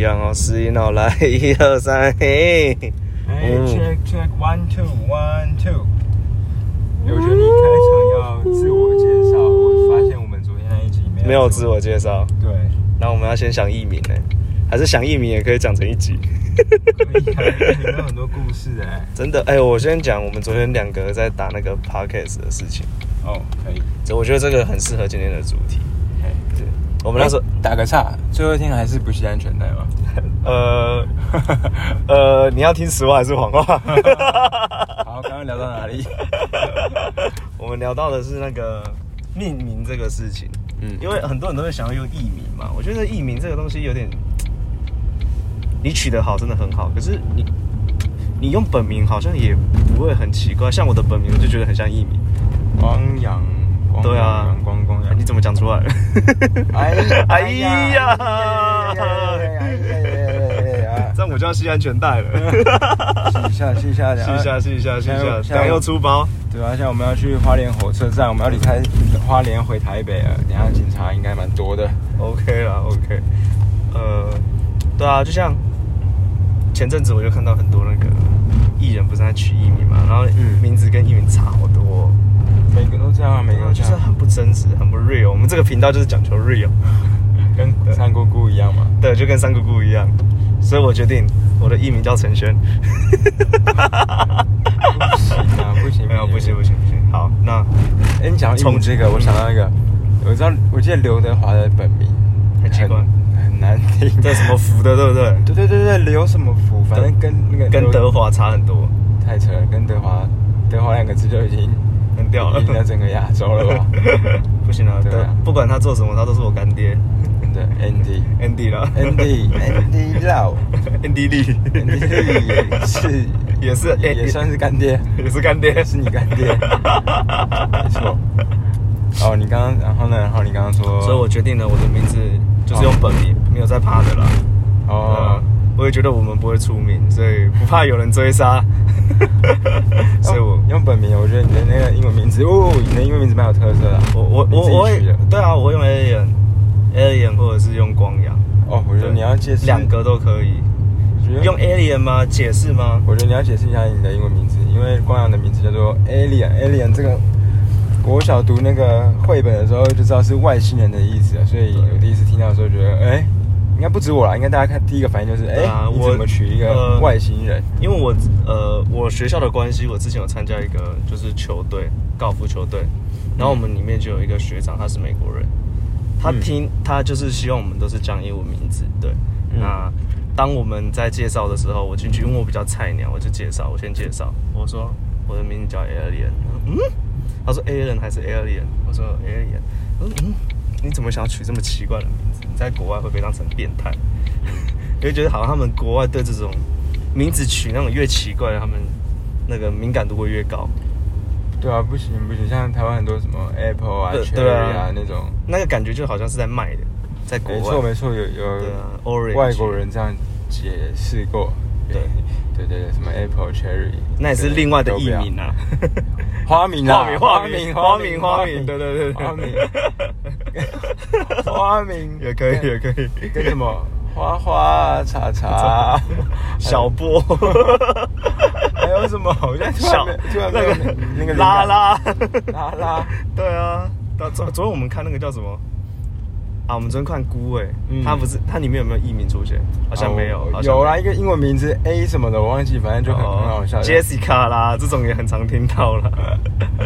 一样哦，试音哦，来，一二三，嘿，哎嗯，check check one two one two。我觉得你开场要自我介绍，我发现我们昨天那一集没有没有自我介绍，对，那我们要先想艺名呢，还是想艺名也可以讲成一集？可以啊，里面有很多故事哎。真的，哎、我先讲我们昨天两个在打那个 podcast 的事情，哦，可以。这我觉得这个很适合今天的主题。哎对，我们那时候，打个岔，最后一天还是不系安全带吗？呃呃，你要听实话还是谎话？好，刚刚聊到哪里？我们聊到的是那个命名这个事情，嗯因为很多人都会想要用艺名嘛，我觉得艺名这个东西有点，你取得好真的很好，可是你你用本名好像也不会很奇怪，像我的本名我就觉得很像艺名，光阳，光对啊阳光光阳哎你。怎么讲出来 了？哎哎呀哎呀！这样我就要系安全带了。试一下，试一下，试一下，试一下，试一下，现在等下又出包。对啊，现在我们要去花莲火车站，我们要离开花莲回台北了。等一下警察应该蛮多的。OK 啦，OK。呃，对啊，就像前阵子我就看到很多那个艺人不是在取艺名嘛，然后嗯名字跟艺名差好多哦、每个都这样就是，很不真实，很不 real。我们这个频道就是讲求 real，跟三姑姑一样嘛。对，就跟三姑姑一样。所以我决定我的艺名叫陈轩。不行啊，不行，没有，不行，不行，不行。好，那哎，你讲到这个，我想到一个，我知道，我记得刘德华的本名很奇怪很很难听。叫什么福的，对不对？对对对对，刘什么福，反正跟那个跟德华差很多，太扯了，跟德华德华两个字就已经很屌了赢了整个亚洲了吧？不行了，对不管他做什么，他都是我干爹。对，Andy。Andy 啦 Andy Andy Lau Andy Lee Andy 也是。也是也也算是干爹，也是干爹，是你干爹，没错。哦，你刚刚，然后呢？然后你刚刚说，所以我决定了我的名字就是用本名，没有在怕的了。哦。哦，，我也觉得我们不会出名，所以不怕有人追杀。所以我用用本名，我觉得你的那个英文名字，哦，你的英文名字蛮有特色的啊。我我我我对啊，我会用 alien alien 或者是用光阳，哦，我觉得你要解释两个都可以。用 alien 吗？解释吗？我觉得你要解释一下你的英文名字，因为光阳的名字叫做 Alien。Alien 这个，国小读那个绘本的时候就知道是外星人的意思了，所以我第一次听到的时候觉得，哎、应该不止我啦，应该大家看第一个反应就是，哎、我你怎么娶一个呃外星人？因为我呃我学校的关系，我之前有参加一个就是球队高尔夫球队，然后我们里面就有一个学长，他是美国人，他嗯听他就是希望我们都是讲英文名字，对。嗯。那当我们在介绍的时候，我进去，因为我比较菜鸟，我就介绍，我先介绍，我说我的名字叫 Alien，嗯，他说 Alien 还是 Alien，我说 Alien，我说嗯，你怎么想要取这么奇怪的名字？你在国外会被当成变态？你会觉得好像他们国外对这种名字取那种越奇怪，他们那个敏感度会越高。对啊，不行不行，像台湾很多什么 Apple 啊、对 Cherry 啊啊那种，那个感觉就好像是在卖的，在国外。没错没错，有有外国人这样解释过。对对对对，什么 Apple Cherry，那也是另外的艺名啊。啊。花名啊，花名花名花名花名对对对对花名，花名。也可以也可以。跟什么？花花茶茶，小波，还有什么？我现在突然小没突然那个那个拉拉。拉拉，对啊，昨昨昨天我们看那个叫什么啊？我们昨天看孤哎嗯，它不是它里面有没有艺名出现？好像没有哦，好像有啦，一个英文名字 A 什么的，我忘记，反正就很很好笑。哦 Jessica 啦，这种也很常听到了。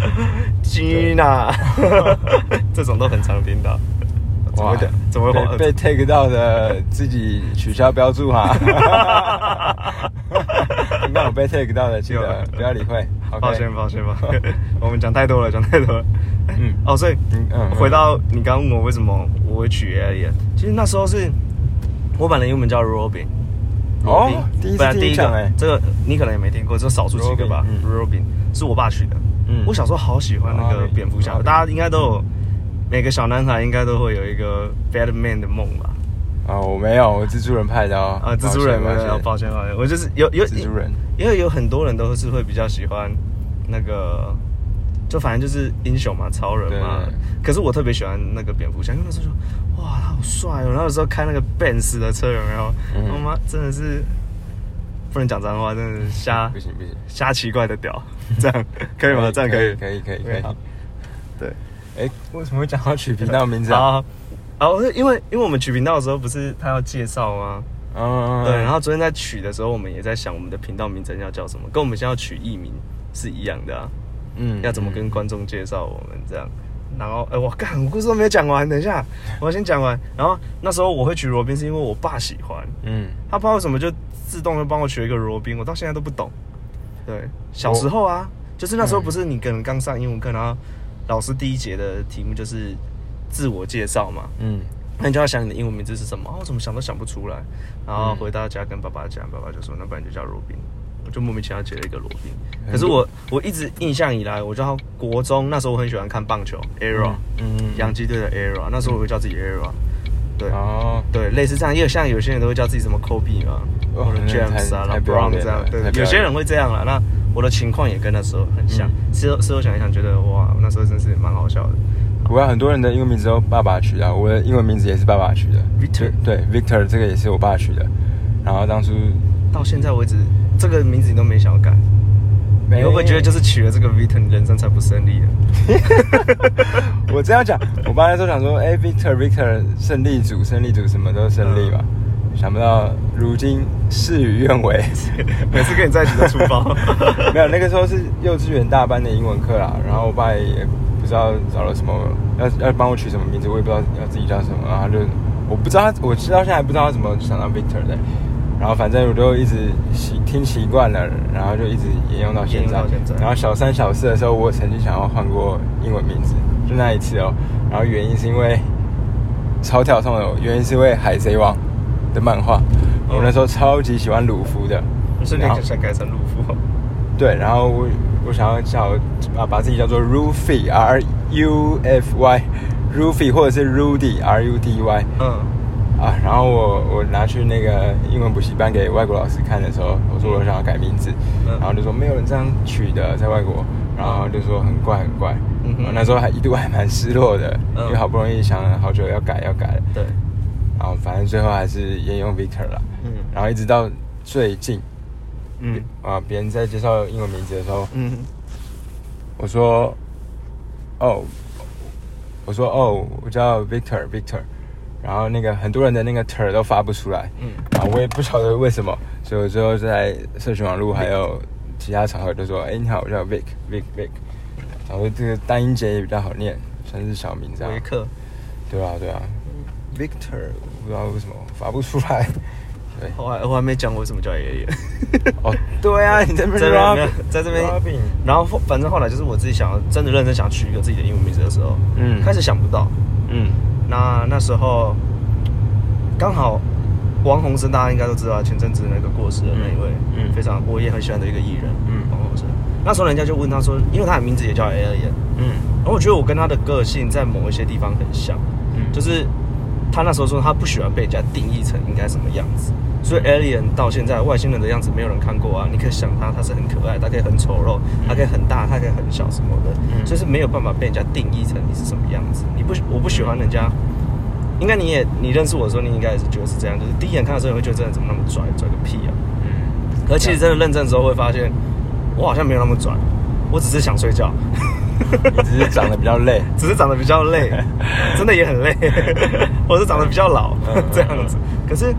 Gina，这种都很常听到。怎么会的？怎么会被被 take 到的自己取消标注哈。应该有被 take 到的，记得不要理会。抱歉，抱歉，抱歉，我们讲太多了，讲太多了。嗯哦，所以嗯嗯回到你刚问我为什么我会取 Alien，其实那时候是我本来英文叫 Robin。哦本来第一个这个你可能也没听过，只有少数几个吧。Robin，是我爸取的。嗯我小时候好喜欢那个蝙蝠侠，大家应该都有，每个小男孩应该都会有一个 Batman 的梦吧？啊，我没有，我蜘蛛人派的哦。啊，蜘蛛人，抱歉抱歉，抱歉，抱歉，我就是有有蜘蛛人，因为有很多人都是会比较喜欢那个，就就反正就是英雄嘛，超人嘛。可是我特别喜欢那个蝙蝠侠，因为那时候就哇，他好帅哦。然后有时候开那个 Benz 的车，有没有？嗯我妈真的是不能讲脏话，真的是瞎不行不行，瞎奇怪的屌，这样可以吗？这样可以，可以可以可以。好对。哎，为什么会讲到取频道名字啊？啊，是，因为因为我们取频道的时候不是他要介绍吗？嗯，对，然后昨天在取的时候，我们也在想我们的频道名称要叫什么，跟我们现在要取艺名是一样的啊。嗯要怎么跟观众介绍我们这样？然后，哎，我干，我故事都没有讲完，等一下，我要先讲完。然后那时候我会取罗宾，是因为我爸喜欢，嗯他不知道为什么就自动就帮我取一个罗宾，我到现在都不懂。对，小时候啊，就是那时候不是你可能刚上英文课，然后老师第一节的题目就是自我介绍嘛，嗯那你就要想你的英文名字是什么，哦，我怎么想都想不出来。然后回到家跟爸爸讲，爸爸就说那不然你就叫罗宾，我就莫名其妙结了一个罗宾。可是我我一直印象以来，我叫国中那时候我很喜欢看棒球，ERA，嗯洋基队的 ERA，那时候我会叫自己 ERA，对。哦，对，类似这样，也有像有些人都会叫自己什么 Kobe 嘛，哦或者 James 啊、太不要 LeBron 这样对有些人会这样啦。那我的情况也跟那时候很像。嗯事后事后想一想，觉得哇，那时候真是蛮好笑的。不过很多人的英文名字都爸爸取的，我的英文名字也是爸爸取的 Victor 对 Victor 这个也是我爸取的。然后当初到现在为止，这个名字你都没想要改，你会不会觉得就是取了这个 Victor，你人生才不胜利了？我这样讲，我爸那时候想说，哎，Victor Victor 胜利组胜利组什么都胜利嘛，想不到如今事与愿违。每次跟你在一起都出包。没有，那个时候是幼稚园大班的英文课啦，然后我爸也不知道找了什么，要要帮我取什么名字，我也不知道要自己叫什么，然后就我不知道他，我知道现在还不知道他怎么想到 Victor 的，然后反正我就一直习听习惯了，然后就一直沿用到现在。然后小三小四的时候，我曾经想要换过英文名字，就那一次哦，然后原因是因为超跳痛的，原因是因为海贼王的漫画，我那时候超级喜欢鲁夫的。你然后想改成鲁夫？对，然后我我想要叫把把自己叫做 Rufy R U F Y，Rufy 或者是 Rudy R U D Y 嗯，啊，然后我我拿去那个英文补习班给外国老师看的时候，我说我想要改名字，嗯。然后就说没有人这样取的，在外国，然后就说很怪很怪，嗯那时候还一度还蛮失落的，嗯因为好不容易想了好久要改要改，对，然后反正最后还是沿用 Victor 了，嗯。然后一直到最近嗯啊，别人在介绍英文名字的时候。嗯我说，哦，我说哦，我叫 Victor Victor，然后那个很多人的那个 ter 都发不出来，嗯。啊，我也不晓得为什么，所以我最后在社群网络还有其他场合就说，哎，你好，我叫 Vic Vic Vic，然后这个单音节也比较好念，算是小名这样。维，克。对啊对啊，Victor。不知道为什么发不出来，对，我还我还没讲我为什么叫爷爷。哦，对啊，你在这边在这边。然后后反正后来就是我自己想要真的认真想取一个自己的英文名字的时候，嗯。开始想不到。嗯那那时候刚好王洪生大家应该都知道，前阵子那个过世的那一位，嗯嗯。非常我也很喜欢的一个艺人，嗯。王洪生。那时候人家就问他说，因为他的名字也叫 Alien，嗯。然后我觉得我跟他的个性在某一些地方很像，嗯。就是他那时候说他不喜欢被人家定义成应该什么样子，所以 alien 到现在外星人的样子没有人看过啊。你可以想他，他是很可爱，他可以很丑陋，他可以很大，他可以很小什么的，嗯所以是没有办法被人家定义成你是什么样子。你不，我不喜欢人家。应该你也你认识我的时候，你应该也是觉得是这样，就是第一眼看的时候你会觉得这人怎么那么拽，拽个屁啊！嗯，可其实真的认真之后会发现，我好像没有那么拽，我只是想睡觉。你只是长得比较累。只是长得比较累，真的也很累，我是长得比较老嗯这样子。可是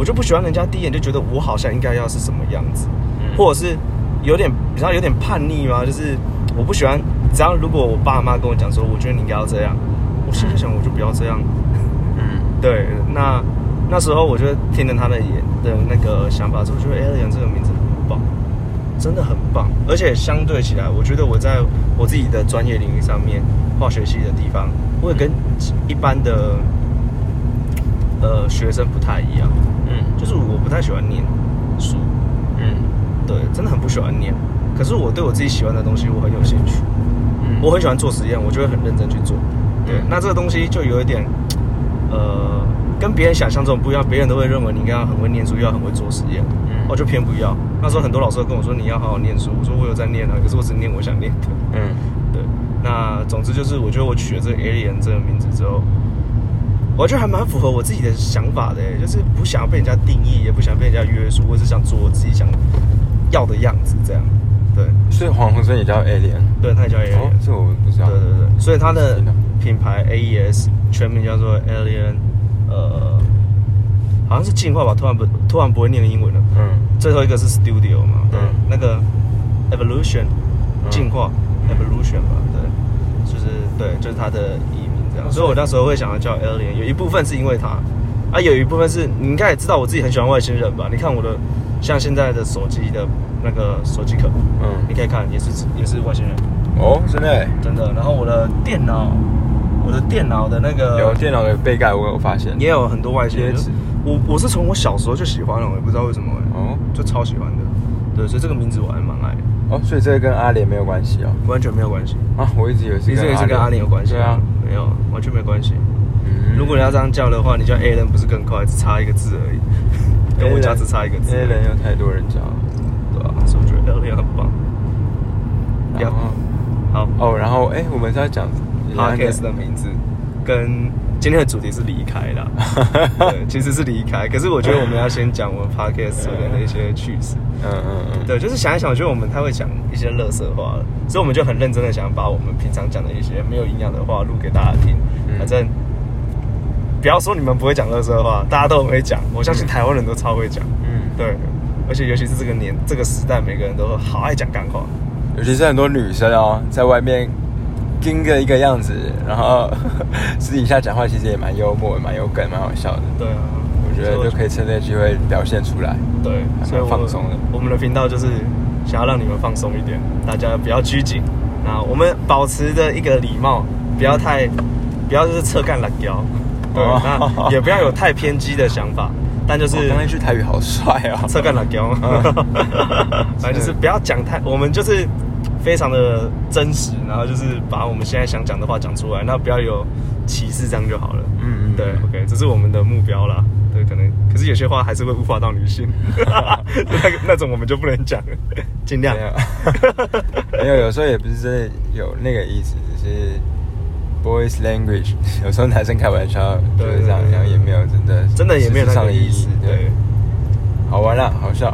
我就不喜欢人家第一眼就觉得我好像应该要是什么样子，嗯或者是有点比较有点叛逆嘛，就是我不喜欢。只要如果我爸妈跟我讲说，我觉得你应该要这样，我心里想我就不要这样。嗯对，那那时候我就听了他的也的那个想法之后，我觉得 Alien 这个名字很棒，真的很棒。而且相对起来，我觉得我在我自己的专业领域上面，化学系的地方，我也跟一般的呃学生不太一样，嗯就是我不太喜欢念书，嗯对，真的很不喜欢念。可是我对我自己喜欢的东西，我很有兴趣。嗯我很喜欢做实验，我就会很认真去做。对，嗯那这个东西就有一点，呃，跟别人想象中不一样。别人都会认为你应该要很会念书，又要很会做实验，嗯我就偏不要。那时候很多老师都跟我说你要好好念书，我说我有在念啊，可是我只念我想念的。嗯对，那总之就是，我觉得我取了这个 Alien 这个名字之后，我觉得还蛮符合我自己的想法的，就是不想被人家定义，也不想被人家约束，我只想做我自己想要的样子，这样。对，所以黄鸿升也叫 Alien，对，他也叫 Alien。哦，这我不知道。对对对，所以他的品牌 AES 全名叫做 Alien，呃，好像是进化吧，突然不突然不会念英文了。嗯，最后一个是 Studio 嘛，对，嗯那个 Evolution 嗯进化、Evolution 吧，对，就是对，就是他的这样。哦所以我那时候会想要叫 Alien，有一部分是因为他，啊，有一部分是你应该也知道我自己很喜欢外星人吧？你看我的像现在的手机的那个手机壳，嗯你嗯，可以看也是也是外星人。哦，真的耶，真的。然后我的电脑，我的电脑的那个有电脑的背盖我有发现。也有很多外星人。我我是从我小时候就喜欢了，我也不知道为什么、哦就超喜欢的。对，所以这个名字我还蛮爱的，哦，所以这个跟阿联没有关系哦。完全没有关系。啊，我一直以为是你这个是跟阿联有关系对啊，没有，完全没有关系。嗯如果你要这样叫的话，你叫 A 人不是更快，只差一个字而已，跟我家只差一个字。A 人有太多人叫了。对啊，所以我觉得 A 人很棒。然后好哦，然后哎，我们是要讲 Podcast 的名字跟今天的主题是离开啦。对，其实是离开，可是我觉得我们要先讲我们 Podcast 的一些趣事。嗯嗯嗯，对，就是想一想，我觉得我们太会讲一些乐色话了，所以我们就很认真的想把我们平常讲的一些没有营养的话录给大家听。嗯反正不要说你们不会讲乐色话，大家都很会讲，我相信台湾人都超会讲。嗯，对，而且尤其是这个年这个时代，每个人都好爱讲干话。尤其是很多女生哦，在外面盯着一个样子，然后 私底下讲话其实也蛮幽默、蛮有梗、蛮好笑的。对啊，我觉得就可以趁这个机会表现出来。对，所以我放松的我们的频道就是想要让你们放松一点，大家不要拘谨。那我们保持着一个礼貌，不要太，不要就是侧干懒雕，对，哦那也不要有太偏激的想法，但 就是我刚才一句台语好帅啊！侧干懒雕，反正就是不要讲太，我们就是非常的真实，然后就是把我们现在想讲的话讲出来，那不要有歧视，这样就好了。嗯嗯，对，OK，这是我们的目标啦。对，可能，可是有些话还是会污化到女性，那个那种我们就不能讲了，尽量没。有，没有，有时候也不是真的有那个意思，只是 boys language。有时候男生开玩笑就是这样，然后也没有真的真的也没有那个意思，对对。，好玩啦，好笑，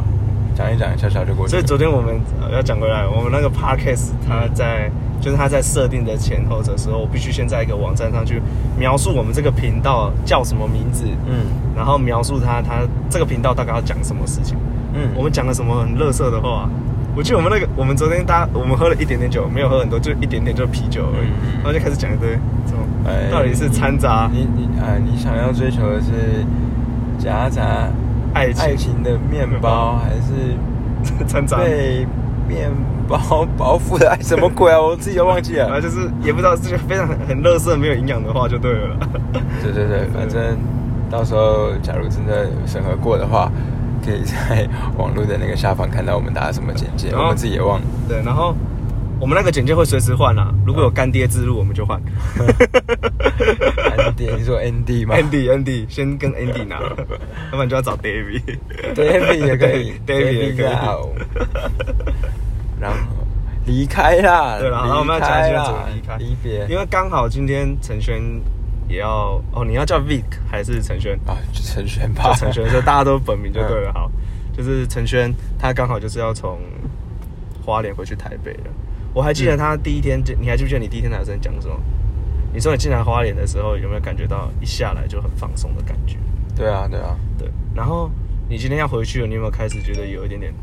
讲一讲，一下下就过去。所以昨天我们呃要讲回来，我们那个 podcast 它在就是它在设定的前后的时候，我必须先在一个网站上去描述我们这个频道叫什么名字，嗯然后描述它它这个频道大概要讲什么事情。嗯，我们讲了什么很乐色的话？我记得我们那个，我们昨天大家我们喝了一点点酒，没有喝很多，就一点点，就啤酒而已，然后就开始讲一堆这种哎到底是掺杂你你啊，你想要追求的是夹杂爱情爱情的面包，还是成长，被面包包覆的爱？什么鬼啊？我自己都忘记了。然后就是也不知道，这就非常很很乐色、没有营养的话就对了。对对对，反正到时候假如真的审核过的话，可以在网络的那个下方看到我们打什么简介，我们自己也忘了。对，然后我们那个简介会随时换啊，如果有干爹之路我们就换。Andy，你说 Andy 吗 Andy Andy 先跟 Andy 拿，要不然就要找 David。？David 也可以，David 也可以。然后离开啦，对了，然后我们要讲一下怎么离开，离别，因为刚好今天陈轩也要哦，你要叫 Vic 还是陈轩？啊，就陈轩吧，陈轩，就大家都本名就 对了。嗯好，就是陈轩，他刚好就是要从花莲回去台北了。我还记得他第一天，你还记不记得你第一天来的时候讲什么？你说你进来花莲的时候，有没有感觉到一下来就很放松的感觉？对啊，对啊，对。然后你今天要回去了，你有没有开始觉得有一点点，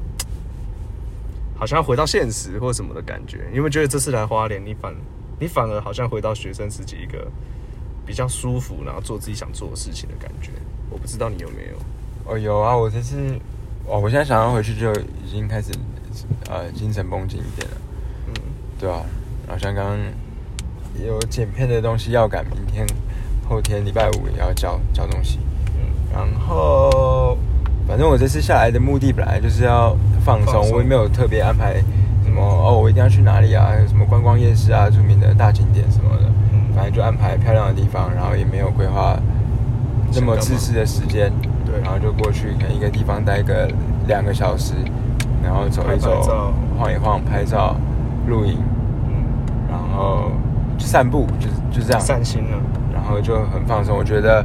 好像要回到现实或什么的感觉？你有没有觉得这次来花莲，你反你反而好像回到学生时期一个比较舒服，然后做自己想做的事情的感觉？我不知道你有没有。哦有啊，我这次，哦，我现在想要回去就已经开始，呃，精神绷紧一点了，嗯，对啊，然后像刚刚有剪片的东西要赶，明天、后天礼拜五也要交交东西，嗯。然后反正我这次下来的目的本来就是要放松，放松。我也没有特别安排什么哦，我一定要去哪里啊，有什么观光夜市啊，著名的大景点什么的，嗯。反正就安排漂亮的地方，然后也没有规划那么自私的时间，对。然后就过去，可能一个地方待个两个小时，然后走一走，晃一晃，拍照、录影，后就散步，就是就这样，散心了。然后就很放松。我觉得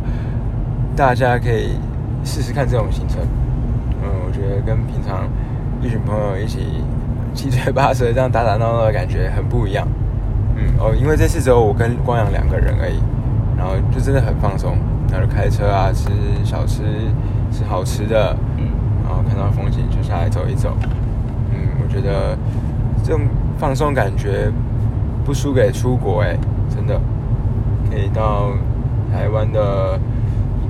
大家可以试试看这种行程。嗯，我觉得跟平常一群朋友一起七嘴八舌这样打打闹闹的感觉很不一样。嗯哦，因为这次只有我跟光阳两个人而已，然后就真的很放松，然后就开车啊，吃小吃，吃好吃的，嗯，然后看到风景就下来走一走。嗯，我觉得这种放松感觉不输给出国哎、真的可以到台湾的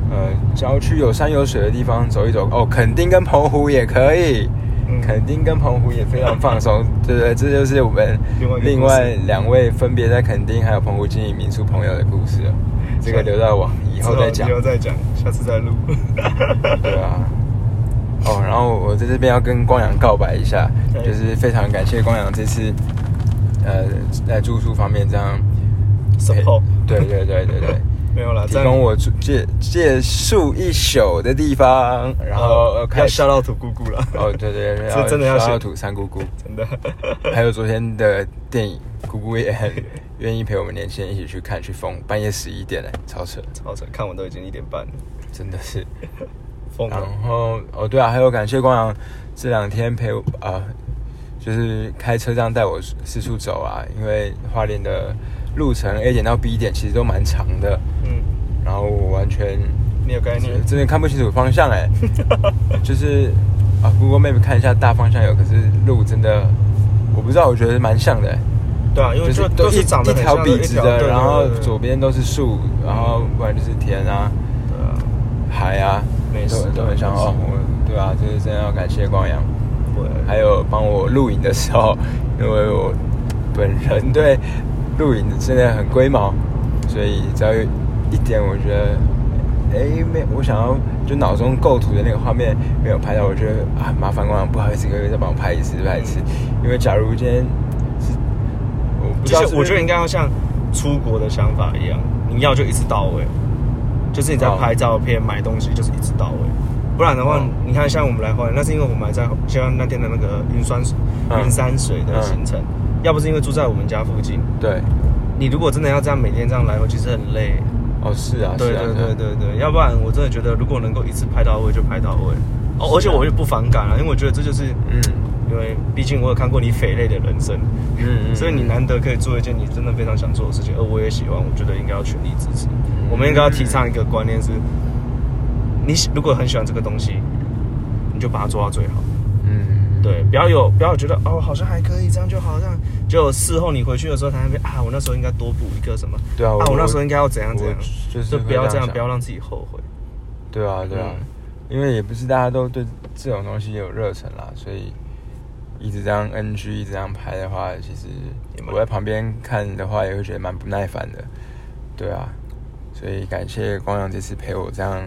呃郊区有山有水的地方走一走哦，垦丁跟澎湖也可以。嗯垦丁跟澎湖也非常放松，对不对？这就是我们另外两位分别在垦丁还有澎湖经营民宿朋友的故事了。这个留到我以后再讲以。后再讲，下次再录。对啊。哦，然后我在这边要跟光阳告白一下，就是非常感谢光阳这次，呃，在住宿方面这样 support 对对对对对，没有啦，这样提供我住借借宿一宿的地方，然后呃要开笑到土姑姑了。哦，对对对，这 真的要写要土三姑姑，真的。还有昨天的电影，姑姑也很愿意陪我们年轻人一起去看去疯，半夜十一点嘞，超扯，超扯，看我都已经一点半了，真的是。然。后哦，对啊，还有感谢光阳这两天陪我啊、就是开车这样带我四处走啊，因为花莲的路程 A 点到 B 点其实都蛮长的，嗯，然后我完全没有概念？真的看不清楚方向哎，就是啊，Google Map 看一下大方向有，可是路真的我不知道，我觉得蛮像的欸，对啊，因为就就是都是长得一条笔直的，然后左边都是树，然后不然就是田啊。对啊，海啊，美食都都很像哦。我对啊，就是真的要感谢光阳，对还有帮我录影的时候，因为我本人对录影真的很龟毛，所以只要有一点我觉得，哎，没，我想要就脑中构图的那个画面没有拍到，我觉得啊，麻烦光阳，不好意思，各位再帮我拍一次，拍一次，因为假如今天是，我不知道是不是，其实我觉得应该要像出国的想法一样，你要就一次到位，就是你在哦拍照片、买东西，就是一次到位。不然的话，哦你看像我们来花莲，那是因为我们还在像那天的那个云酸嗯。云山水的行程，要不是因为住在我们家附近，对，你如果真的要这样每天这样来回，其实很累。哦是啊，对对对对对，要不然我真的觉得，如果能够一次拍到位就拍到位。哦，而且我就不反感了，因为我觉得这就是，嗯。因为毕竟我有看过你匪类的人生，嗯嗯，所以你难得可以做一件你真的非常想做的事情，而我也喜欢，我觉得应该要全力支持。我们应该要提倡一个观念是，你如果很喜欢这个东西，你就把它做到最好。嗯，对，不要有不要有觉得哦，好像还可以，这样就好，这样就事后你回去的时候，才那边啊，我那时候应该多补一个什么，对啊，啊，我那时候应该要怎样怎样，就是就不要这样，不要让自己后悔。对啊，对啊，嗯因为也不是大家都对这种东西有热忱啦，所以一直这样 NG 一直这样拍的话，其实我在旁边看的话，也会觉得蛮不耐烦的。对啊，所以感谢光阳这次陪我这样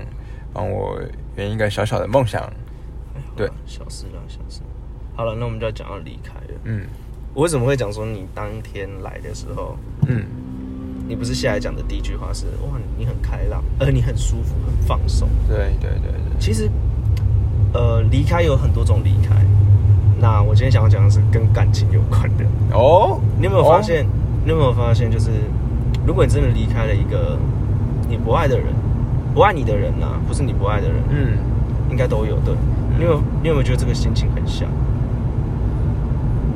帮我圆一个小小的梦想。对小事啦，小事。好了，那我们就要讲到离开了。嗯我为什么会讲说你当天来的时候，嗯，你不是下来讲的第一句话是哇，你很开朗，而你很舒服，很放松。对对对对，其实，呃，离开有很多种离开。那我今天想要讲的是跟感情有关的。哦，你有没有发现？你有没有发现，就是如果你真的离开了一个你不爱的人，不爱你的人呐、不是你不爱的人，嗯，应该都有对。你有你有没有觉得这个心情很像？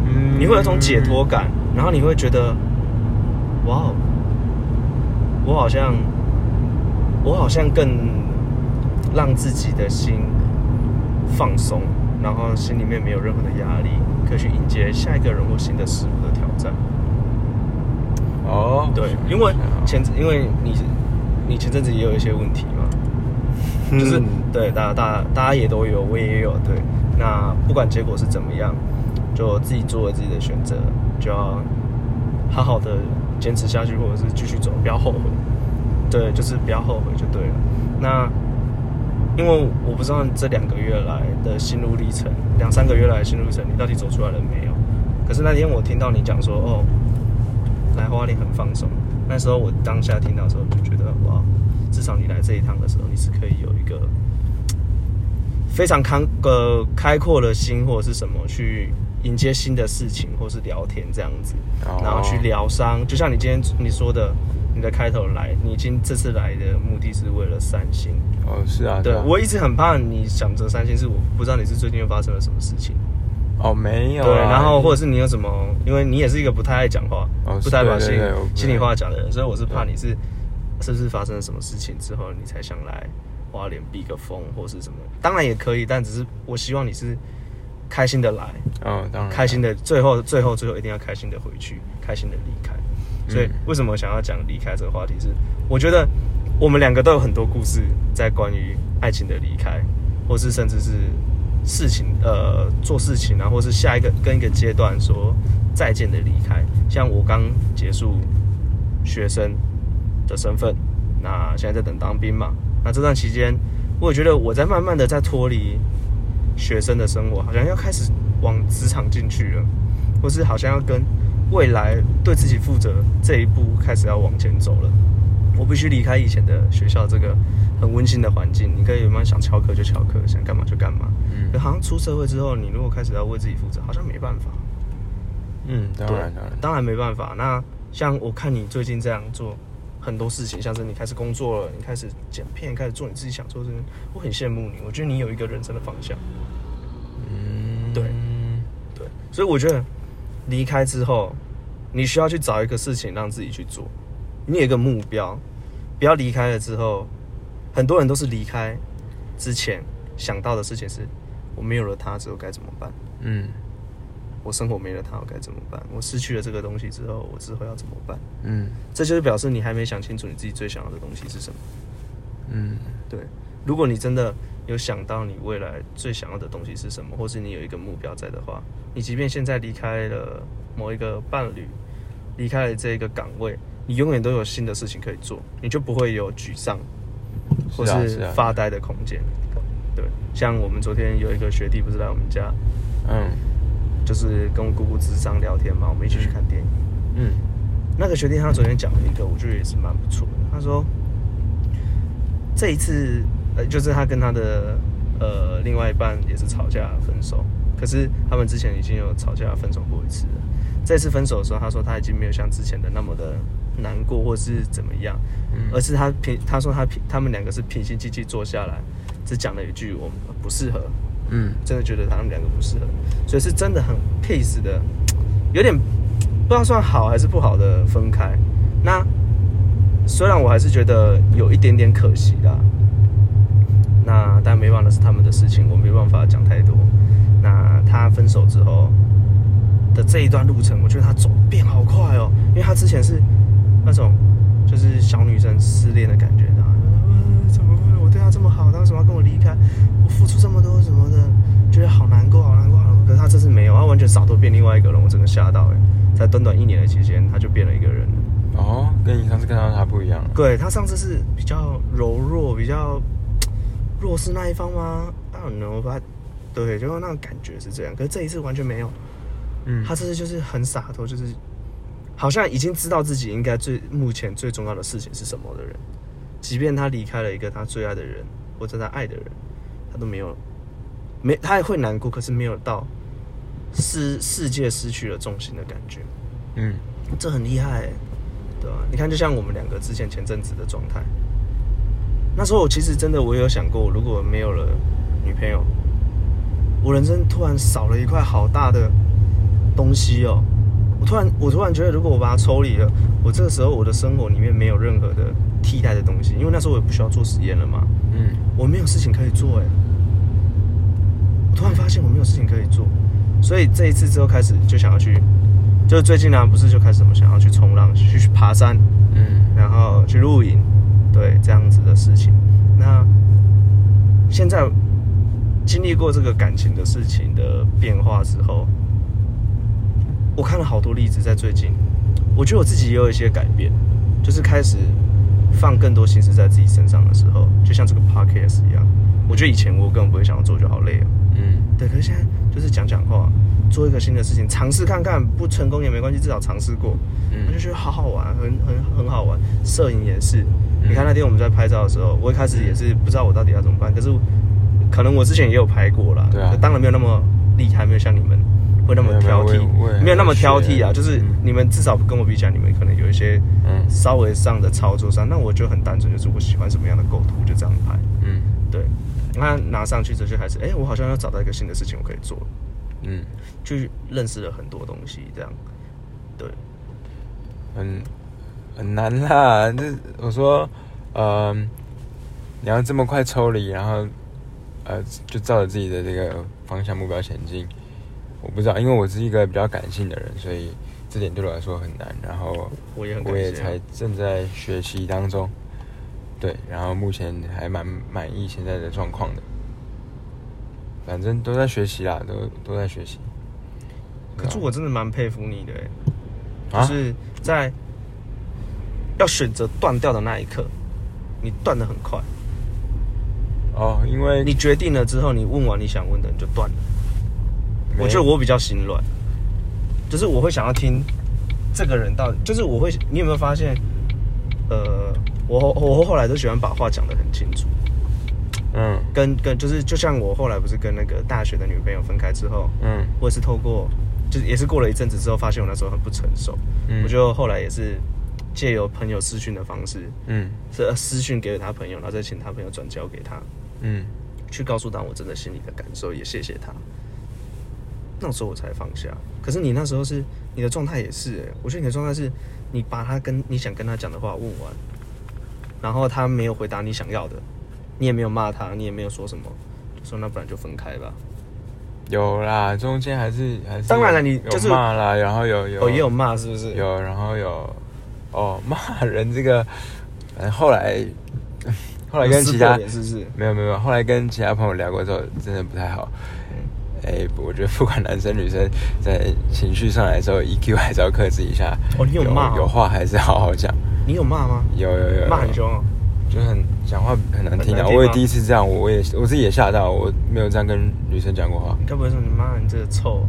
嗯你会有一种解脱感，然后你会觉得，哇哦，我好像，我好像更让自己的心放松，然后心里面没有任何的压力，可以去迎接下一个人或新的事物的挑战。哦，对，因为前因为你你前阵子也有一些问题嘛，就是、嗯对大家大家大家也都有，我也有对。那不管结果是怎么样，就自己做了自己的选择，就要好好的坚持下去，或者是继续走，不要后悔。对，就是不要后悔就对了。那因为我不知道这两个月来的心路历程，两三个月来的心路历程，你到底走出来了没有？可是那天我听到你讲说，哦，来花莲很放松。那时候我当下听到的时候就觉得，哇，至少你来这一趟的时候，你是可以有一个非常开呃开阔的心或者是什么去迎接新的事情，或是聊天这样子，哦然后去疗伤。就像你今天你说的，你的开头来，你今这次来的目的是为了散心。哦，是啊，对啊我一直很怕你想着散心，是我不知道你是最近又发生了什么事情。哦没有啊，对，然后或者是你有什么，因为你也是一个不太爱讲话，哦不太把心心里话讲的人，所以我是怕你是是不是发生了什么事情之后，你才想来花莲避个风或是什么？当然也可以，但只是我希望你是开心的来，哦当然开心的，最后最后最后一定要开心的回去，开心的离开。所以嗯为什么我想要讲离开这个话题是，我觉得我们两个都有很多故事在关于爱情的离开，或是甚至是事情呃做事情啊，或是下一个跟一个阶段说再见的离开。像我刚结束学生的身份，那现在在等当兵嘛。那这段期间，我也觉得我在慢慢的在脱离学生的生活，好像要开始往职场进去了，或是好像要跟未来对自己负责这一步开始要往前走了。我必须离开以前的学校这个很温馨的环境，你可以慢慢想翘课就翘课，想干嘛就干嘛。嗯可好像出社会之后，你如果开始要为自己负责，好像没办法。嗯，当然当然，当然没办法。那像我看你最近这样做很多事情，像是你开始工作了，你开始剪片，开始做你自己想做的事情，我很羡慕你。我觉得你有一个人生的方向。嗯，对对，所以我觉得离开之后，你需要去找一个事情让自己去做，你有一个目标，不要离开了之后，很多人都是离开之前想到的事情是，我没有了他之后该怎么办？嗯我生活没了他，我该怎么办？我失去了这个东西之后，我之后要怎么办？嗯这就是表示你还没想清楚你自己最想要的东西是什么。嗯对，如果你真的有想到你未来最想要的东西是什么，或是你有一个目标在的话，你即便现在离开了某一个伴侣，离开了这个岗位，你永远都有新的事情可以做，你就不会有沮丧或是发呆的空间。对，像我们昨天有一个学弟不是来我们家，嗯就是跟我姑姑智商聊天嘛，我们一起去看电影。嗯那个学弟他昨天讲了一个，我觉得也是蛮不错的。他说，这一次呃，就是他跟他的呃另外一半也是吵架分手，可是他们之前已经有吵架分手过一次了。这次分手的时候，他说他已经没有像之前的那么的难过，或是怎么样，嗯而是他平他说他平他们两个是平心静气坐下来，只讲了一句我们不适合，嗯真的觉得他们两个不适合，所以是真的很 peace 的，有点不知道算好还是不好的分开。那虽然我还是觉得有一点点可惜啦，那但没办法，是他们的事情，我没办法讲太多。那他分手之后的这一段路程，我觉得他走变好快哦，因为他之前是那种就是小女生失恋的感觉，然后、呃、怎么会我对他这么好，他为什么要跟我离开？我付出这么多什么的，觉得好难过，好难过，好难过。可是他这次没有，他完全洒脱变另外一个人，我整个吓到哎！在短短一年的期间，他就变了一个人。哦，跟你上次看到他不一样了。对他上次是比较柔弱，比较弱势那一方吗？I don't know，他对，就那种感觉是这样。可是这一次完全没有，嗯他这次就是很洒脱，就是好像已经知道自己应该最目前最重要的事情是什么的人，即便他离开了一个他最爱的人或者他爱的人，他都没有没他也会难过，可是没有到世世界失去了重心的感觉。嗯这很厉害欸，对吧、你看，就像我们两个之前前阵子的状态，那时候我其实真的我有想过，如果没有了女朋友，我人生突然少了一块好大的东西哦。我突然我突然觉得，如果我把它抽离了，我这个时候我的生活里面没有任何的替代的东西，因为那时候我也不需要做实验了嘛，嗯我没有事情可以做哎。我突然发现我没有事情可以做，所以这一次之后开始就想要去，就是最近呢、不是就开始什么想要去冲浪、去去爬山，嗯然后去露营，对这样子的事情。那现在经历过这个感情的事情的变化之后，我看了好多例子，在最近，我觉得我自己也有一些改变，就是开始放更多心思在自己身上的时候，就像这个 podcast 一样。我觉得以前我根本不会想要做，就好累啊。嗯对，可是现在就是讲讲话，做一个新的事情，尝试看看，不成功也没关系，至少尝试过。我就嗯觉得好好玩，很很很好玩。摄影也是，嗯你看那天我们在拍照的时候，我一开始也是不知道我到底要怎么办，可是可能我之前也有拍过啦，对啊当然没有那么厉害，没有像你们会那么挑剔没有那么挑剔啊。就是嗯你们至少跟我比起来，你们可能有一些嗯稍微上的操作上，那我就很单纯，就是我喜欢什么样的构图就这样拍。嗯对，那拿上去之后就还是，哎、我好像要找到一个新的事情我可以做，嗯，去认识了很多东西，这样。对，很很难啦。这我说，呃，你要这么快抽离，然后呃，就照着自己的这个方向目标前进。我不知道，因为我是一个比较感性的人，所以这点对我来说很难。然后我也很我也才正在学习当中，对，然后目前还蛮满意现在的状况的。反正都在学习啦，都都在学习。可是我真的蛮佩服你的、欸，就啊是在要选择断掉的那一刻，你断的很快。哦，因为你决定了之后，你问完你想问的，你就断了。没我觉得我比较心软，就是我会想要听这个人到底，就是我会，你有没有发现？呃，我我后来都喜欢把话讲得很清楚，嗯。跟跟就是就像我后来不是跟那个大学的女朋友分开之后，嗯。我也是透过，就是也是过了一阵子之后，发现我那时候很不成熟，嗯。我就后来也是借由朋友私讯的方式，嗯。是呃私讯给了他朋友，然后再请他朋友转交给他，嗯。去告诉他我真的心里的感受，也谢谢他。那时候我才放下。可是你那时候是你的状态也是、欸，我觉得你的状态是，你把他跟你想跟他讲的话问完，然后他没有回答你想要的，你也没有骂他，你也没有说什么，就说那不然就分开吧。有啦，中间还是还是当然了你就是有骂啦，然后有有哦，也有骂是不是？有，然后有哦骂人这个，反正后来后来跟其他是不是？没有没有，后来跟其他朋友聊过之后，真的不太好。哎、我觉得不管男生女生，在情绪上来的时候，EQ 还是要克制一下。哦你有骂哦有话还是好好讲。你有骂吗？有有有有骂很凶哦。就很讲话很难听啊！我也第一次这样，我我也我自己也吓到，我没有这样跟女生讲过话，你该不会说你骂你这个臭？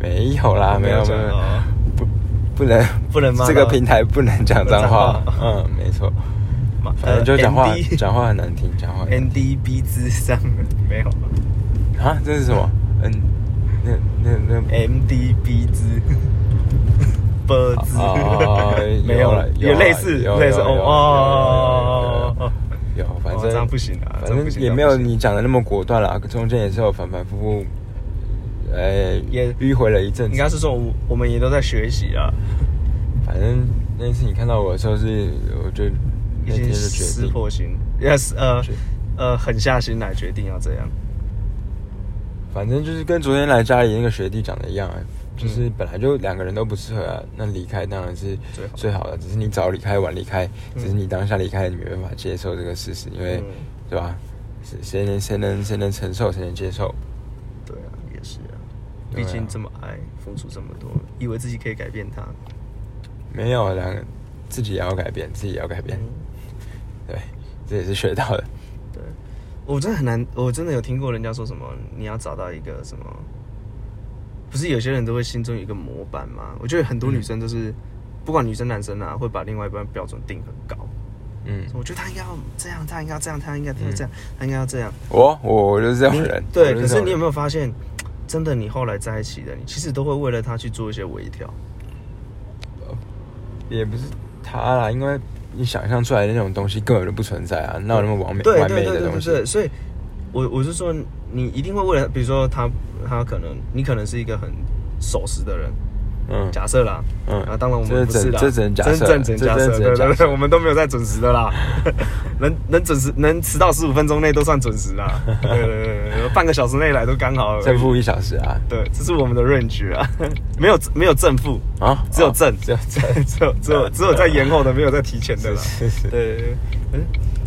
没有啦，哦没有没有没有讲哦，不不能不能骂这个平台不能讲脏话嗯，没错，骂反正就讲话讲话很难听，讲话很难 N D B 之上没有啊，这是什么？嗯，那那那 M D B 之 B 字哦没有有啦有类似有类似哦哦哦哦有，反哦正这样不行啊反正也没有你讲的那么果断啦，中间也是有反反复复，呃，也迂回了一阵子。应该是说我我们也都在学习啊，反正那次你看到我的时候是，我就已经那天就决撕定，破心，yes 呃是呃狠下心来决定要这样，反正就是跟昨天来家里那个学弟讲的一样啊，就是嗯本来就两个人都不适合啊，那离开当然是最好。的，只是你早离开晚离开，嗯。只是你当下离开你没办法接受这个事实，因为、嗯。对吧？谁谁能谁能谁能承受，谁能接受？对啊也是啊，毕竟这么爱付出这么多，以为自己可以改变他，没有两个自己也要改变，自己也要改变，嗯。对，这也是学到的。对，我真的很难，我真的有听过人家说什么，你要找到一个什么，不是有些人都会心中有一个模板吗？我觉得很多嗯女生都是，不管女生男生啊，会把另外一半标准定很高。嗯，我觉得他应该要这样，他应该要这样，他应该要这样，他应该要这样。我我我就是这种人，对，可是你有没有发现，真的你后来在一起的，你其实都会为了他去做一些微调。也不是他啦，因为你想象出来的那种东西根本就不存在啊，哪有那么完美完对对对美的东西？所以我我是说，你一定会为了，比如说他他可能你可能是一个很守时的人，嗯，假设啦，嗯。啊，当然我们不是啦，这只能假设。真正假设，对对对，我们都没有在准时的啦，能能准时能迟到十五分钟内都算准时啦，对对对半个小时内来都刚好。正负一小时啊。对，这是我们的 range 啊，没有没有正负，啊，哦只有正，只有正，只有只有只有在延后的，没有在提前的啦。对对对，嗯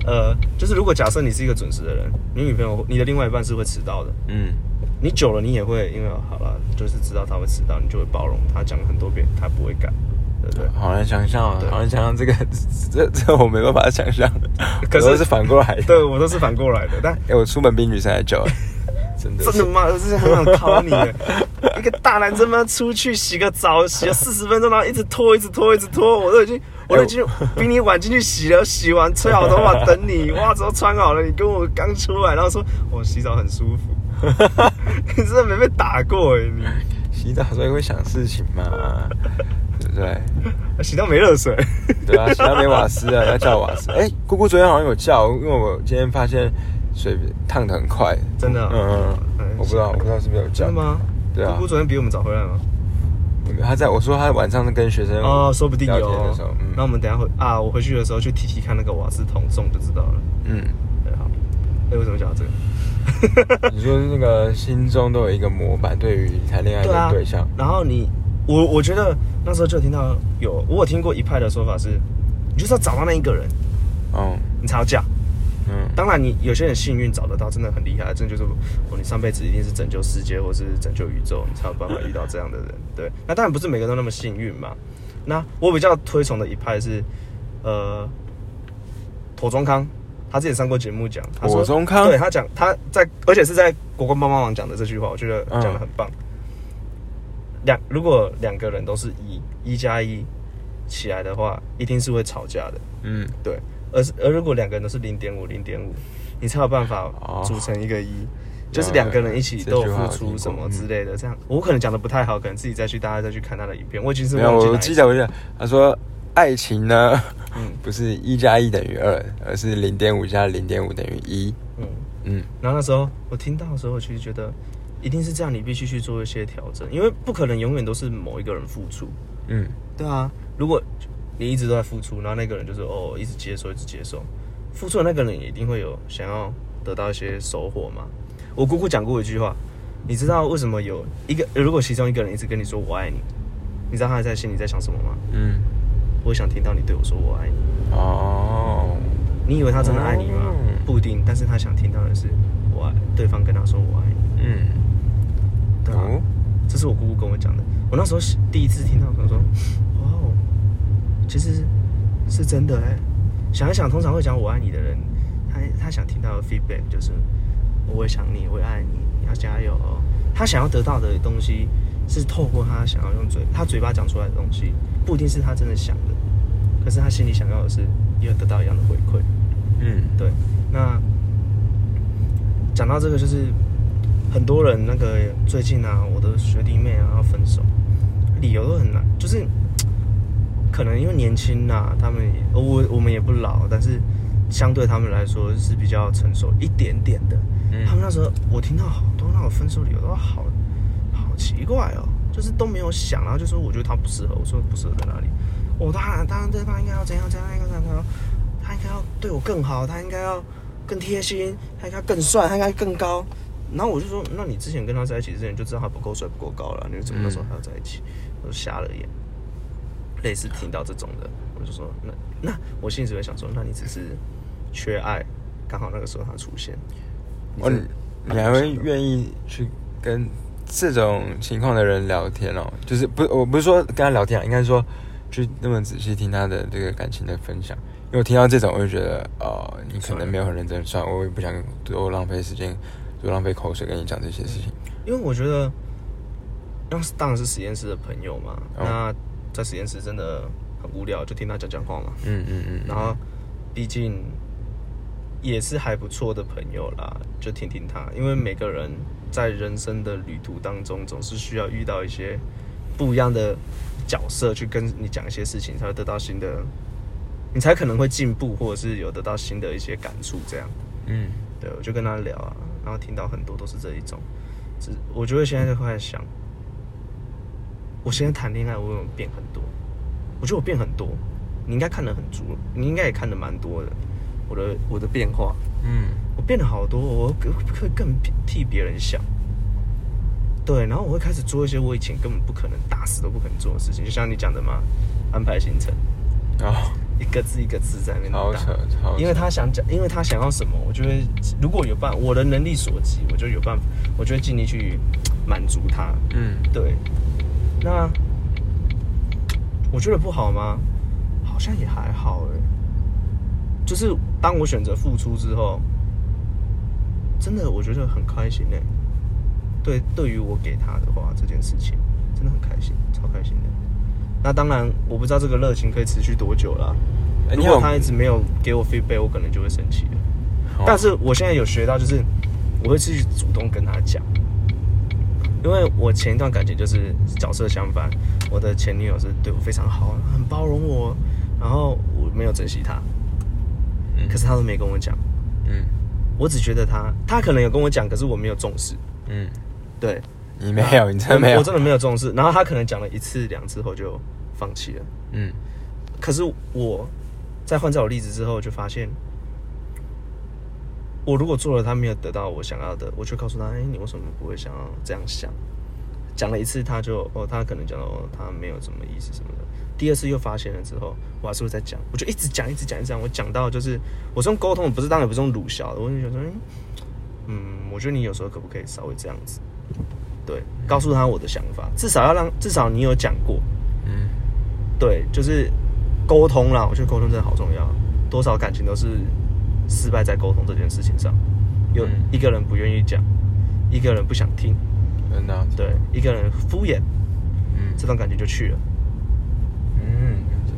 呃，就是如果假设你是一个准时的人，你女朋友你的另外一半是会迟到的，嗯，你久了你也会，因为好了，就是知道他会迟到，你就会包容他，讲了很多遍他不会改，对不对？好难想象啊，好难想象这个，这这我没办法想象，可是都是反过来的。对我都是反过来的，但 哎，我出门比女生还久，哎 真的是真的吗？我是很想考你耶，一个大男生嘛，出去洗个澡，洗了四十分钟，然后一直拖，一直拖，一直拖，我都已经，我都已经比你晚进去洗了，洗完吹好头发等你，袜子都穿好了，你跟我刚出来，然后说我洗澡很舒服，你真的没被打过哎你。洗澡的时候也会想事情嘛，对不对？洗到没热水，对啊，洗到没瓦斯啊，要叫瓦斯。哎、姑姑昨天好像有叫，因为我今天发现水烫的很快，真的哦嗯嗯我不知道，我不知道是不是有叫真的？吗？对啊姑姑昨天比我们早回来吗？他在我说他晚上跟学生哦，说不定有那我们等一下回啊，我回去的时候去提提看那个瓦斯桶重就知道了。嗯，对，好。哎，为什么讲到这个？你说那个心中都有一个模板，对于谈恋爱的对象，然后你，我我觉得那时候就听到有，我有听过一派的说法是，你就是要找到那一个人，哦，你才要嫁。嗯当然你，有些人幸运找得到，真的很厉害，真的就是哦，你上辈子一定是拯救世界或是拯救宇宙，你才有办法遇到这样的人。对，那当然不是每个人都那么幸运嘛。那我比较推崇的一派是，呃，妥中康，他之前上过节目讲，他说中康对他讲他在，而且是在国光帮帮忙讲的这句话，我觉得嗯讲的很棒。两如果两个人都是一一加一起来的话，一定是会吵架的。嗯，对，而是而如果两个人都是零点五零点五，你才有办法哦组成一个一、就是两个人一起都有付出什么之类的。这样我可能讲的不太好，可能自己再去大家再去看他的影片。我已经是忘记我记得我记得他说爱情呢，嗯 不是一加一等于二，而是零点五加零点五等于一。嗯，嗯然后那时候我听到的时候，我其实觉得一定是这样，你必须去做一些调整，因为不可能永远都是某一个人付出。嗯，对啊，如果你一直都在付出，然后那个人就是哦一直接受，一直接受，付出的那个人也一定会有想要得到一些收获嘛。我姑姑讲过一句话，你知道为什么有一个如果其中一个人一直跟你说我爱你，你知道他在心里在想什么吗？嗯，我想听到你对我说我爱你。哦，你以为他真的爱你吗？嗯不一定，但是他想听到的是我爱对方跟他说我爱你。嗯，对啊，哦这是我姑姑跟我讲的。我那时候第一次听到，我说：“哇哦，其实是真的哎。”想一想，通常会讲“我爱你”的人，他他想听到的 feedback 就是“我会想你，我会爱你，你要加油哦。”他想要得到的东西是透过他想要用嘴他嘴巴讲出来的东西，不一定是他真的想的，可是他心里想要的是也有得到一样的回馈。嗯，对，那讲到这个，就是很多人那个最近啊，我的学弟妹啊要分手，理由都很难，就是可能因为年轻呐、他们也我我们也不老，但是相对他们来说是比较成熟一点点的。嗯他们那时候我听到好多那种分手理由都好好奇怪哦，就是都没有想，然后就说我觉得他不适合，我说不适合在哪里？我当然当然对方应该要怎样怎样，应该怎样他应该要对我更好，他应该要更贴心，他应该更帅，他应该更高。然后我就说，那你之前跟他在一起之前就知道他不够帅不够高了，你怎么那时候还要在一起？我就瞎了眼。类似听到这种的，我就说那那我心里只会想说，那你只是缺爱，刚好那个时候他出现。你你还会愿意去跟这种情况的人聊天哦？就是不，我不是说跟他聊天啊，应该是说去那么仔细听他的这个感情的分享。因为我听到这种，我就觉得，哦，你可能没有很认真，算了，我也不想多浪费时间，多浪费口水跟你讲这些事情。因为我觉得，那是当然是实验室的朋友嘛。哦那在实验室真的很无聊，就听他讲讲话嘛。嗯嗯嗯，然后，毕竟也是还不错的朋友啦，就听听他。因为每个人在人生的旅途当中，总是需要遇到一些不一样的角色，去跟你讲一些事情，才会得到新的，你才可能会进步，或者是有得到新的一些感触。这样，嗯对我就跟他聊啊，然后听到很多都是这一种。只我觉得现在就开始想，我现在谈恋爱我有变很多？我觉得我变很多，你应该看得很足，你应该也看得蛮多的。我的我的变化，嗯我变了好多，我会会更替别人想。对，然后我会开始做一些我以前根本不可能、打死都不可能做的事情，就像你讲的嘛，安排行程，哦，一个字一个字在那边打因为他想讲，因为他想要什么，我就会如果有办我的能力所及，我就有办法，我就会尽力去满足他。嗯对，那我觉得不好吗？好像也还好哎。就是当我选择付出之后，真的我觉得很开心哎。对，对于我给他的话，这件事情真的很开心，超开心的。那当然，我不知道这个热情可以持续多久啦。如果他一直没有给我 feedback，我可能就会生气了。哦但是我现在有学到，就是我会去主动跟他讲，因为我前一段感情就是角色相反，我的前女友是对我非常好，很包容我，然后我没有珍惜她，嗯。可是他都没跟我讲，嗯。我只觉得他他可能有跟我讲，可是我没有重视，嗯，对，你没有，你真的没有，我我真的没有重视，然后他可能讲了一次两次后就放弃了，嗯。可是我在换照我例子之后，就发现，我如果做了他没有得到我想要的，我就告诉他，哎、你为什么不会想要这样想？讲了一次，他就哦，他可能讲到哦，他没有什么意思什么的。第二次又发现了之后，我还是会再讲，我就一直讲，一直讲，一直讲。我讲到就是，我是用沟通，不是当然不是用鲁小的，我就觉得说，嗯嗯，我觉得你有时候可不可以稍微这样子？对，告诉他我的想法，至少要让至少你有讲过，嗯对，就是沟通啦。我觉得沟通真的好重要，多少感情都是失败在沟通这件事情上。有嗯一个人不愿意讲，一个人不想听，真的，对，一个人敷衍，嗯这段感情就去了，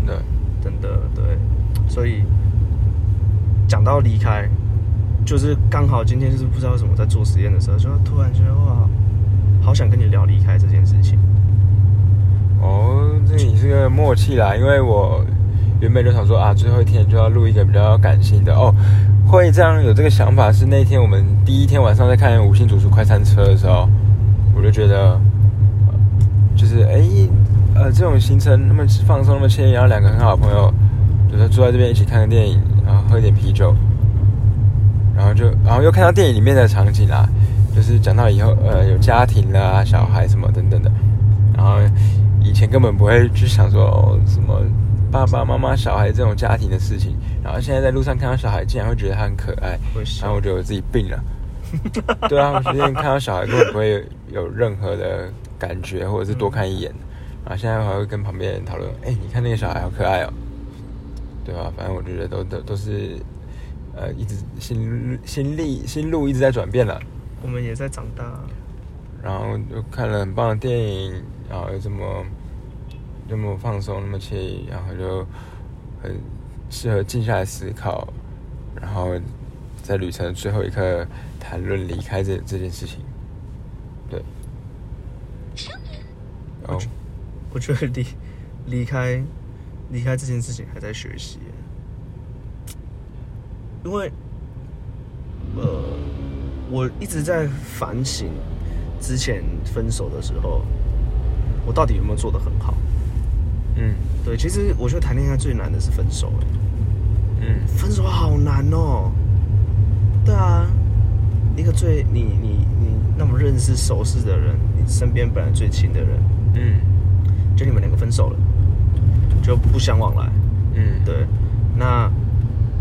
对，真的，对。所以讲到离开，就是刚好今天就是不知道为什么在做实验的时候，就突然觉得哇，好想跟你聊离开这件事情。哦，这你是个默契啦，因为我原本就想说啊，最后一天就要录一个比较感性的哦。会这样有这个想法是那天我们第一天晚上在看五星主厨快餐车的时候，我就觉得，就是哎呃这种行程那么放松那么惬意，然后两个很好的朋友，比如说坐在这边一起看个电影，然后喝一点啤酒，然后就然后又看到电影里面的场景啦，就是讲到以后呃有家庭啦、小孩什么等等的，然后以前根本不会去想说、哦、什么爸爸妈妈、小孩这种家庭的事情，然后现在在路上看到小孩，竟然会觉得他很可爱，然后我觉得我自己病了。对啊，我之前看到小孩根本不会有任何的感觉，或者是多看一眼，然后现在还会跟旁边人讨论，哎、你看那个小孩好可爱哦，对吧、反正我觉得都都都是，呃，一直心心力心路一直在转变了。我们也在长大，然后就看了很棒的电影，然后又这么这么放松，那么惬意，然后就很适合静下来思考，然后在旅程的最后一刻谈论离开这这件事情。对，哦，我觉得离离开离开这件事情还在学习，因为呃，我一直在反省之前分手的时候，我到底有没有做得很好？嗯。对，其实我觉得谈恋爱最难的是分手，哎嗯。分手好难哦。对啊，一个最你你你那么认识熟识的人，你身边本来最亲的人，嗯就你们两个分手了，就不相往来。嗯，对，那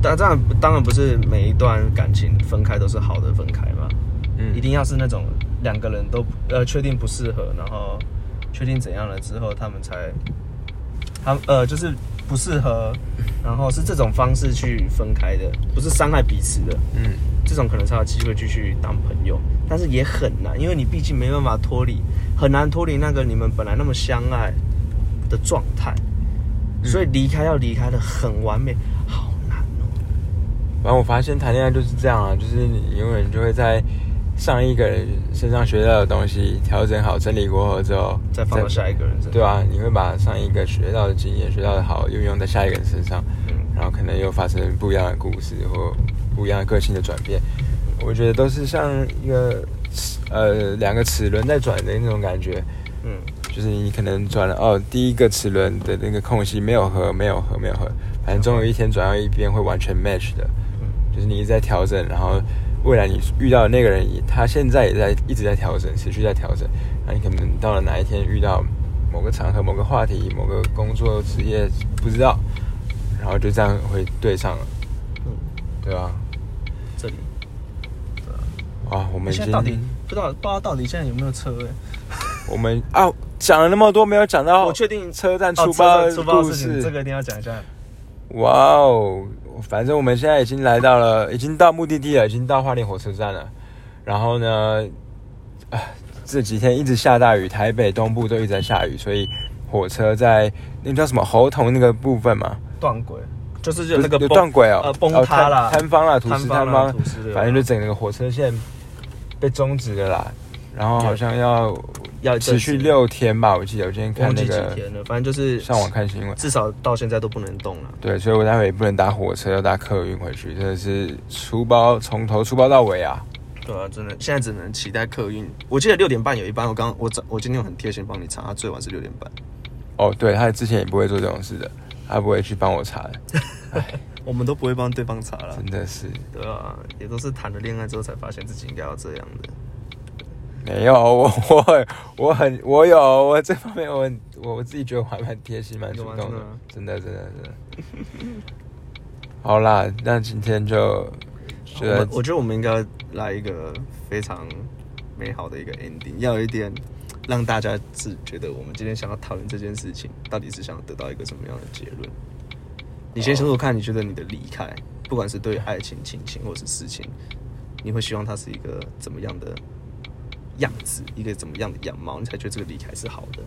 当当然当然不是每一段感情分开都是好的分开嘛，嗯。一定要是那种两个人都呃确定不适合，然后确定怎样了之后，他们才他呃就是不适合，然后是这种方式去分开的，不是伤害彼此的。嗯。这种可能才有机会继续当朋友，但是也很难，因为你毕竟没办法脱离，很难脱离那个你们本来那么相爱的状态，嗯。所以离开要离开的很完美，好难哦。反正我发现谈恋爱就是这样啊，就是你永远就会在上一个人身上学到的东西调整好、整理过后之后，再放到下一个人身上，对啊，你会把上一个学到的经验、学到的好运用在下一个人身上，嗯。然后可能又发生不一样的故事或不一样的个性的转变。我觉得都是像一个呃两个齿轮在转的那种感觉，嗯就是你可能转了哦，第一个齿轮的那个空隙没有合，没有合，没有合，反正总有一天转到一边会完全 match 的，嗯。就是你一直在调整，然后未来你遇到的那个人，他现在也在一直在调整，持续在调整，那你可能到了哪一天遇到某个场合、某个话题、某个工作职业不知道，然后就这样会对上了，嗯，对吧？这里。对啊，我们已经现在到底不知道不知道到底现在有没有车位、我们啊讲了那么多，没有讲到我确定车站哦出包出事这个一定要讲一下。哇哦，反正我们现在已经来到了，已经到目的地了，已经到花莲火车站了。然后呢，啊，这几天一直下大雨，台北东部都一直在下雨，所以火车在那个叫什么喉头那个部分嘛，断轨，就是有那个断轨哦，呃，崩哦塌啦，摊摊方了，土石坍方土石流，反正就整个火车线被终止了啦。然后好像要要持续六天吧，我记得我今天看那个天了，反正就是上网看新闻。至少到现在都不能动了。对，所以我待会也不能搭火车，要搭客运回去，真的是出包从头出包到尾啊！对啊，真的，现在只能期待客运。我记得六点半有一班，我刚我早我今天很贴心帮你查，他最晚是六点半。哦，对他之前也不会做这种事的，他不会去帮我查的，我们都不会帮对方查了真，的是对啊，也都是谈了恋爱之后才发现自己应该要这样的。没有我我很我很我有我这方面我很我自己觉得我还蛮贴心蛮主动的，真的真的真的。好啦，那今天就我觉得我们应该来一个非常美好的一个 ending，要有一点让大家是觉得我们今天想要讨论这件事情，到底是想得到一个什么样的结论？你先说说看，你觉得你的离开，不管是对爱情、亲情或是事情，你会希望它是一个怎么样的样子，一个怎么样的样貌，你才觉得这个离开是好的？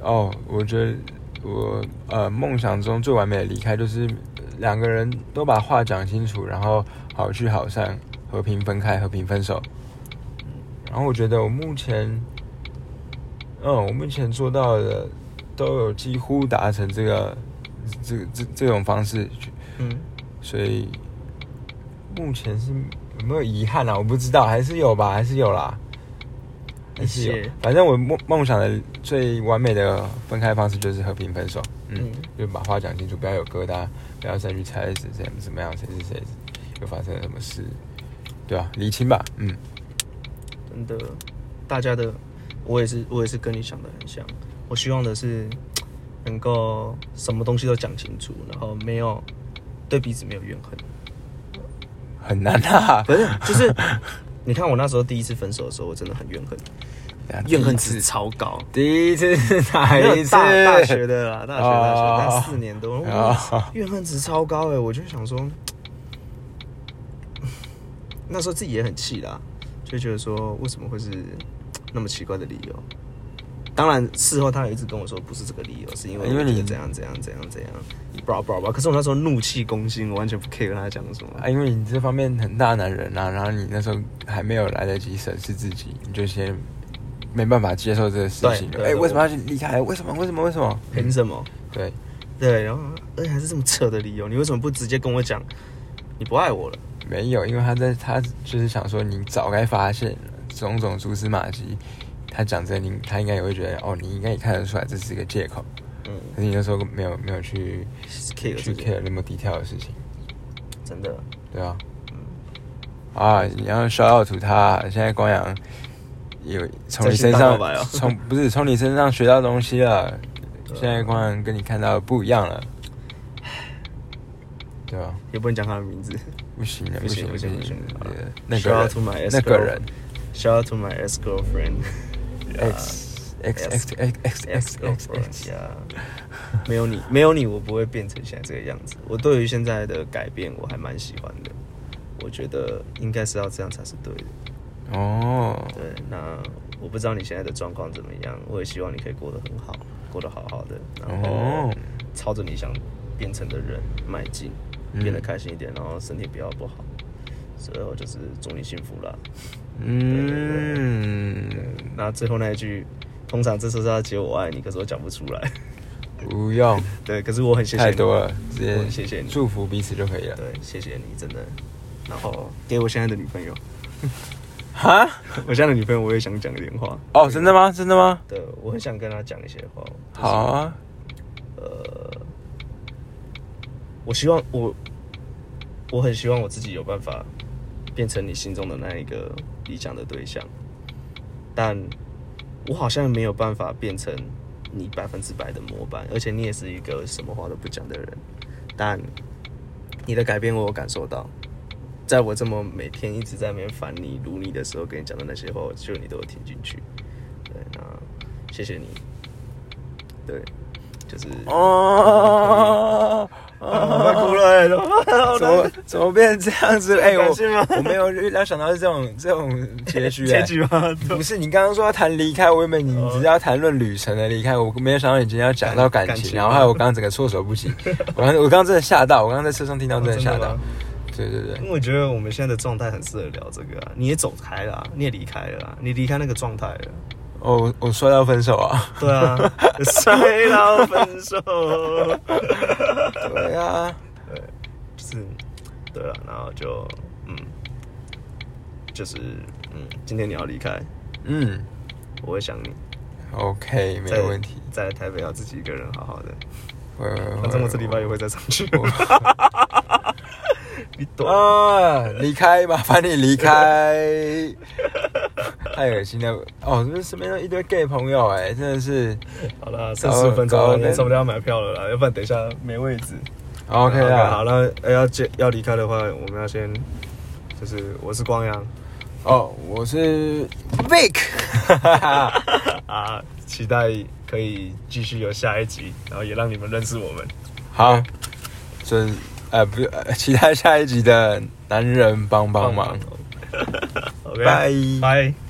哦，我觉得我呃梦想中最完美的离开就是两个人都把话讲清楚，然后好聚好散，和平分开，和平分手。然后我觉得我目前，嗯，我目前做到的都有几乎达成这个这这这种方式，嗯，所以目前是有没有遗憾啊？我不知道，还是有吧，还是有啦。还是。有，反正我梦梦想的最完美的分开方式就是和平分手，嗯，嗯。就把话讲清楚，不要有疙瘩，不要再去猜是怎么怎么样，谁是谁又发生了什么事，对吧、理清吧，嗯，真的，大家的，我也是，我也是跟你想的很像。我希望的是能够什么东西都讲清楚，然后没有对彼此没有怨恨。很难啊，不是，就是 你看我那时候第一次分手的时候，我真的很怨恨，怨恨值超高。第一次是哪一次？大大学的啦，大学大学，四年多，哦怨恨值超高哎！我就想说，那时候自己也很气啦，就觉得说为什么会是那么奇怪的理由？当然事后他也一直跟我说不是这个理由，是因为因为怎样怎样怎样怎样，blah blah blah。可是我那时候怒气攻心，我完全不 care 他讲什么。啊，因为你这方面很大男人啊，然后你那时候还没有来得及审视自己，你就先没办法接受这个事情。哎、对对为什么要去离开？为什么？为什么？为什么？凭什么？对，对，然后而且还是这么扯的理由，你为什么不直接跟我讲你不爱我了？没有，因为他在他就是想说，你早该发现种种蛛丝马迹。他讲这个，你他应该也会觉得，哦，你应该也看得出来这是一个借口。嗯可是你那时候没有没有去，care 去 care 那么低调的事情，真的。对啊。啊，你要 shout out 他，现在光阳有从你身上从不是从你身上学到东西了，现在光阳跟你看到的不一样了，对吧？也不能讲他的名字。不行的，不行行不行不行呃那 Shout 个 ex Shout out to my ex girlfriend。x x x x x ex x x girlfriend x 呀，没有你，没有你，我不会变成现在这个样子。我对于现在的改变，我还蛮喜欢的。我觉得应该是要这样才是对的。哦，对，那我不知道你现在的状况怎么样，我也希望你可以过得很好，过得好好的，然后哦朝着你想变成的人迈进，嗯变得开心一点，然后身体不要不好。所以我就是祝你幸福啦。嗯，那最后那一句，通常这时候是要接我爱你，可是我讲不出来。不用对，可是我很谢谢你太多了，直我接很谢谢你祝福彼此就可以了。对，谢谢你，真的。然后给我现在的女朋友，哈？我现在的女朋友我也想讲一点话。哦，真的吗？真的吗？对，我很想跟她讲一些话。好啊，呃，我希望我，我很希望我自己有办法变成你心中的那一个理想的对象，但我好像没有办法变成你百分之百的模板，而且你也是一个什么话都不讲的人，但你的改变我有感受到。在我这么每天一直在那边烦你、撸你的时候，跟你讲的那些话，我觉得你都有听进去。对，那谢谢你。对，就是哦，快哭了、欸，怎么？怎么变成这样子？哎、我我没有预料想到是这种这种 结局、哎结局吗？不是你刚刚说要谈离开，我以为你只是要谈论旅程的离开，我没有想到你今天要讲到感情，然后害我刚刚整个措手不及。我刚我刚刚真的吓到，我刚刚在车上听到真的吓到。对对对因为我觉得我们现在的状态很适合聊这个啊。你也走开了啊，你也离开了啊，你离开那个状态了。哦，我我摔到分手啊，对啊，摔到分手。对啊，对就是，对啊，然后就嗯，就是嗯，今天你要离开，嗯我会想你，，OK，没在有问题，在台北要自己一个人好好的，反正我这礼拜也会再上去。你懂？啊，离开，麻烦你离开。太恶心了哦！这身边一堆 gay 朋友哎，真的是好了，剩十五分钟了，搞你差不多要买票了啦，要不然等一下没位置。OK 好，啦。好了，哎要接要离开的话，我们要先，就是我是光阳哦，我是 Vic，啊，期待可以继续有下一集，然后也让你们认识我们。好，准呃不呃期待下一集的男人帮帮忙。拜 拜。